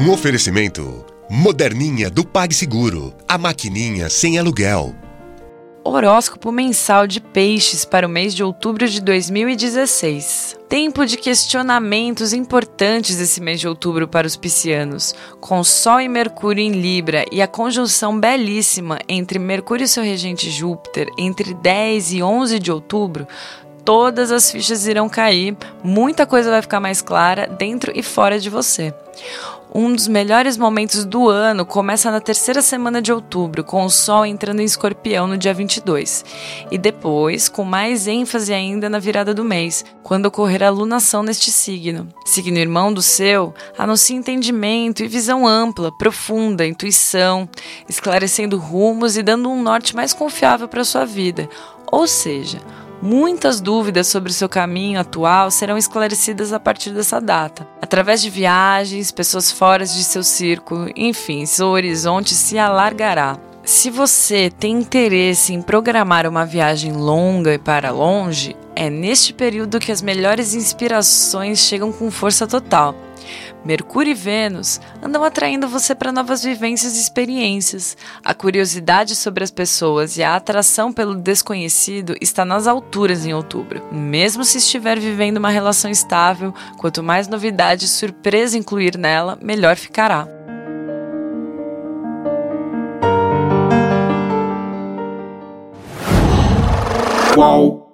Um oferecimento moderninha do PagSeguro, a maquininha sem aluguel. Horóscopo mensal de Peixes para o mês de outubro de 2016. Tempo de questionamentos importantes esse mês de outubro para os piscianos, com Sol e Mercúrio em Libra e a conjunção belíssima entre Mercúrio e seu regente Júpiter entre 10 e 11 de outubro. Todas as fichas irão cair, muita coisa vai ficar mais clara dentro e fora de você. Um dos melhores momentos do ano começa na terceira semana de outubro, com o Sol entrando em escorpião no dia 22. E depois, com mais ênfase ainda na virada do mês, quando ocorrer a lunação neste signo. Signo irmão do seu, anuncia entendimento e visão ampla, profunda, intuição, esclarecendo rumos e dando um norte mais confiável para sua vida. Ou seja, Muitas dúvidas sobre o seu caminho atual serão esclarecidas a partir dessa data, através de viagens, pessoas fora de seu círculo, enfim, seu horizonte se alargará. Se você tem interesse em programar uma viagem longa e para longe, é neste período que as melhores inspirações chegam com força total. Mercúrio e Vênus andam atraindo você para novas vivências e experiências. A curiosidade sobre as pessoas e a atração pelo desconhecido está nas alturas em outubro. Mesmo se estiver vivendo uma relação estável, quanto mais novidade e surpresa incluir nela, melhor ficará. Qual?